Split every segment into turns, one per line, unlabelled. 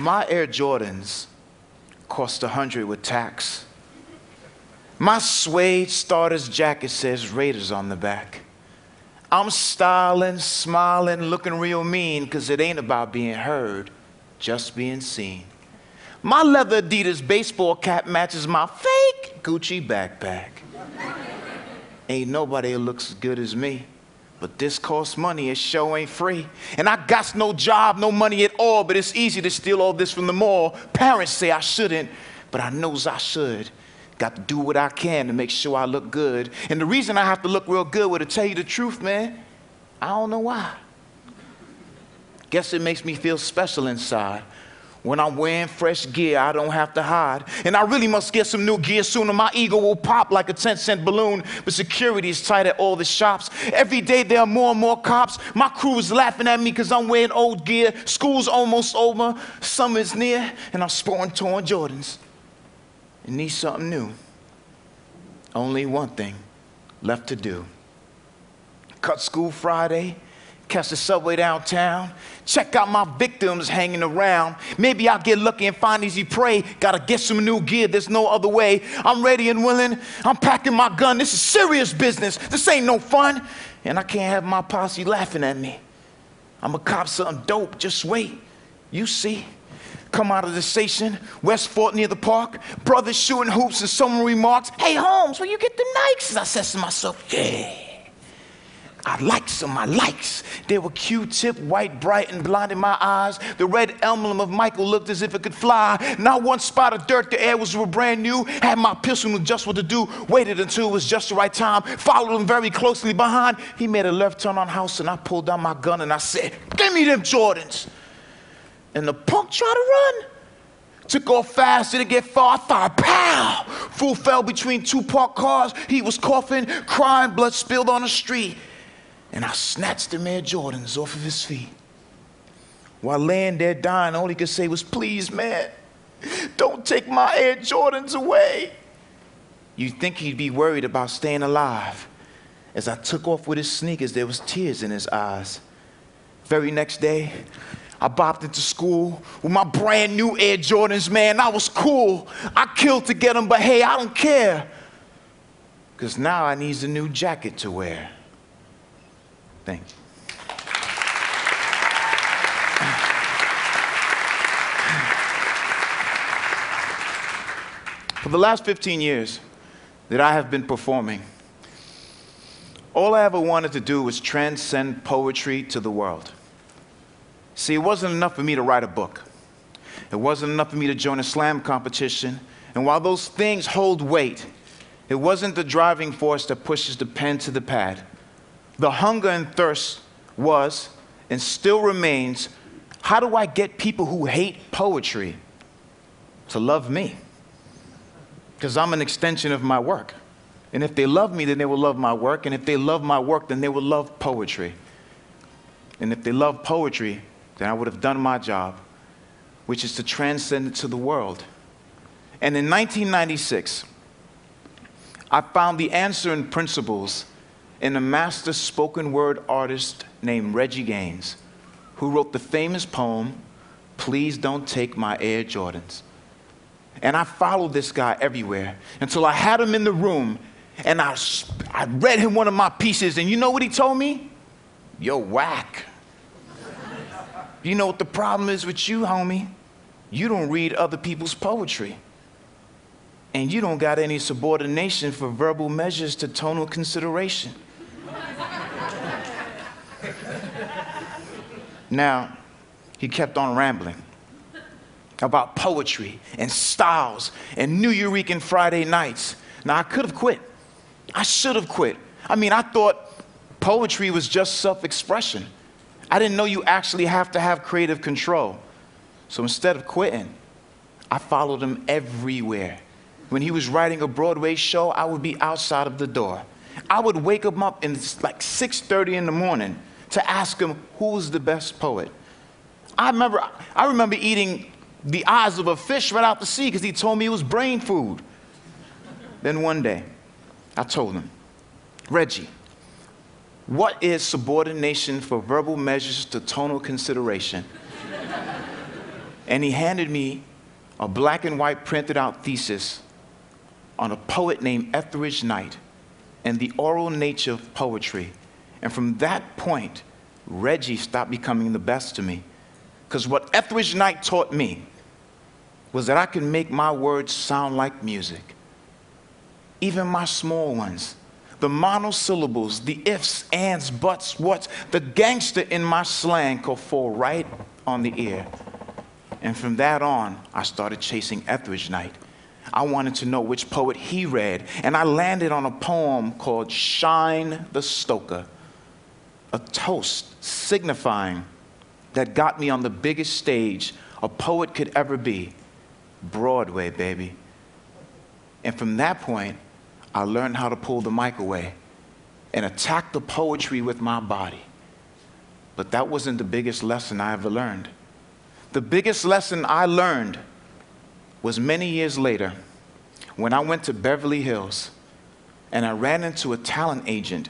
My Air Jordans cost a hundred with tax. My suede starter's jacket says Raiders on the back. I'm styling, smiling, looking real mean, cause it ain't about being heard, just being seen. My leather Adidas baseball cap matches my fake Gucci backpack. ain't nobody looks as good as me. But this costs money, it show ain't free. And I got no job, no money at all, but it's easy to steal all this from the mall. Parents say I shouldn't, but I knows I should. Got to do what I can to make sure I look good. And the reason I have to look real good, well, to tell you the truth, man, I don't know why. Guess it makes me feel special inside. When I'm wearing fresh gear, I don't have to hide. And I really must get some new gear soon, or my ego will pop like a 10 cent balloon. But security is tight at all the shops. Every day there are more and more cops. My crew is laughing at me because I'm wearing old gear. School's almost over, summer's near, and I'm sporting torn Jordans. And need something new. Only one thing left to do. Cut school Friday catch the subway downtown, check out my victims hanging around. Maybe I'll get lucky and find easy prey. Gotta get some new gear, there's no other way. I'm ready and willing, I'm packing my gun. This is serious business, this ain't no fun. And I can't have my posse laughing at me. I'm a cop something dope, just wait. You see. Come out of the station, West 4th near the park, brothers shooting hoops, and someone remarks, Hey Holmes, where you get the Nikes? I says to myself, Yeah. I likes them, I likes. They were Q-tip, white, bright, and blind in my eyes. The red emblem of Michael looked as if it could fly. Not one spot of dirt, the air was brand new. Had my pistol, knew just what to do. Waited until it was just the right time. Followed him very closely behind. He made a left turn on house, and I pulled down my gun and I said, "Give me them Jordans." And the punk tried to run. Took off fast, didn't get far. I fired, pow! Fool fell between two parked cars. He was coughing, crying, blood spilled on the street and I snatched the Air Jordans off of his feet. While laying there dying, all he could say was, Please, man, don't take my Air Jordans away. You'd think he'd be worried about staying alive. As I took off with his sneakers, there was tears in his eyes. Very next day, I bopped into school with my brand new Air Jordans, man. I was cool. I killed to get them, but hey, I don't care. Because now I need a new jacket to wear. Thank you. For the last 15 years that I have been performing, all I ever wanted to do was transcend poetry to the world. See, it wasn't enough for me to write a book. It wasn't enough for me to join a slam competition. And while those things hold weight, it wasn't the driving force that pushes the pen to the pad the hunger and thirst was and still remains how do I get people who hate poetry to love me? Because I'm an extension of my work. And if they love me, then they will love my work. And if they love my work, then they will love poetry. And if they love poetry, then I would have done my job, which is to transcend it to the world. And in 1996, I found the answer in principles in a master spoken word artist named Reggie Gaines, who wrote the famous poem, Please Don't Take My Air Jordans. And I followed this guy everywhere until I had him in the room and I, I read him one of my pieces. And you know what he told me? You're whack. you know what the problem is with you, homie? You don't read other people's poetry. And you don't got any subordination for verbal measures to tonal consideration. Now, he kept on rambling about poetry and styles and Nuyorican Friday nights. Now, I could have quit. I should have quit. I mean, I thought poetry was just self expression. I didn't know you actually have to have creative control. So instead of quitting, I followed him everywhere. When he was writing a Broadway show, I would be outside of the door. I would wake him up in like 6:30 in the morning to ask him who's the best poet. I remember, I remember eating the eyes of a fish right out the sea because he told me it was brain food. then one day, I told him, Reggie, what is subordination for verbal measures to tonal consideration? and he handed me a black and white printed out thesis on a poet named Etheridge Knight and the oral nature of poetry. And from that point, Reggie stopped becoming the best to me. Because what Etheridge Knight taught me was that I can make my words sound like music, even my small ones. The monosyllables, the ifs, ands, buts, whats, the gangster in my slang could fall right on the ear. And from that on, I started chasing Etheridge Knight. I wanted to know which poet he read, and I landed on a poem called Shine the Stoker, a toast signifying that got me on the biggest stage a poet could ever be Broadway, baby. And from that point, I learned how to pull the mic away and attack the poetry with my body. But that wasn't the biggest lesson I ever learned. The biggest lesson I learned was many years later when I went to Beverly Hills and I ran into a talent agent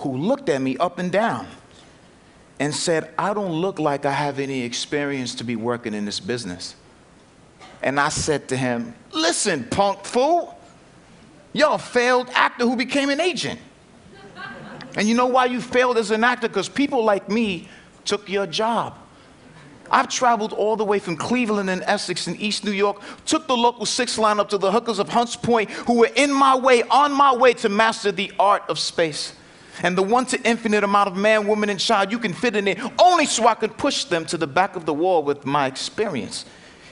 who looked at me up and down and said, I don't look like I have any experience to be working in this business. And I said to him, Listen, punk fool, you're a failed actor who became an agent. And you know why you failed as an actor? Because people like me took your job. I've traveled all the way from Cleveland and Essex and East New York, took the local six line up to the hookers of Hunts Point who were in my way, on my way to master the art of space. And the one to infinite amount of man, woman, and child you can fit in there, only so I could push them to the back of the wall with my experience.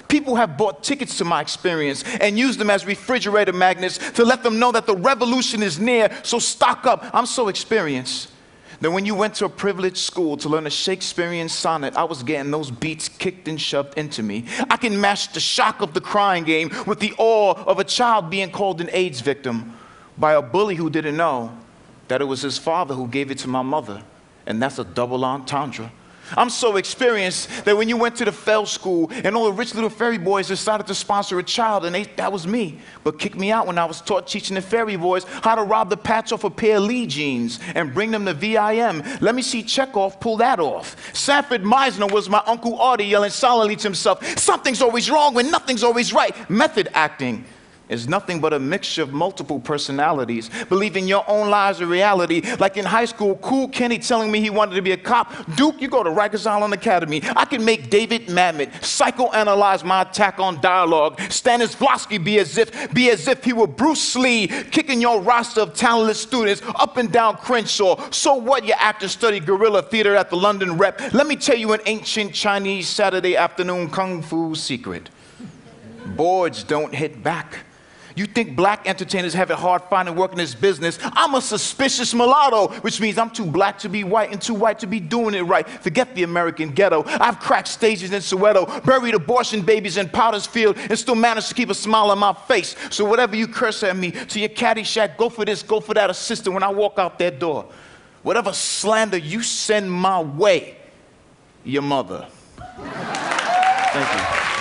People have bought tickets to my experience and used them as refrigerator magnets to let them know that the revolution is near, so stock up. I'm so experienced that when you went to a privileged school to learn a Shakespearean sonnet, I was getting those beats kicked and shoved into me. I can match the shock of the crying game with the awe of a child being called an AIDS victim by a bully who didn't know that it was his father who gave it to my mother. And that's a double entendre. I'm so experienced that when you went to the Fell School and all the rich little fairy boys decided to sponsor a child, and they, that was me, but kicked me out when I was taught teaching the fairy boys how to rob the patch off a pair of Lee jeans and bring them to VIM. Let me see Chekhov pull that off. Sanford Meisner was my Uncle Artie yelling solidly to himself, Something's always wrong when nothing's always right. Method acting is nothing but a mixture of multiple personalities, believing your own lies are reality. Like in high school, Cool Kenny telling me he wanted to be a cop. Duke, you go to Rikers Island Academy. I can make David Mamet psychoanalyze my attack on dialogue. Stanislavski be as if, be as if he were Bruce Lee, kicking your roster of talentless students up and down Crenshaw. So what? Your actor studied guerrilla theater at the London Rep. Let me tell you an ancient Chinese Saturday afternoon kung fu secret. Boards don't hit back. You think black entertainers have it hard finding work in this business? I'm a suspicious mulatto, which means I'm too black to be white and too white to be doing it right. Forget the American ghetto. I've cracked stages in Soweto, buried abortion babies in Potter's Field, and still managed to keep a smile on my face. So whatever you curse at me, to your caddy shack, go for this, go for that assistant when I walk out that door. Whatever slander you send my way, your mother. Thank you.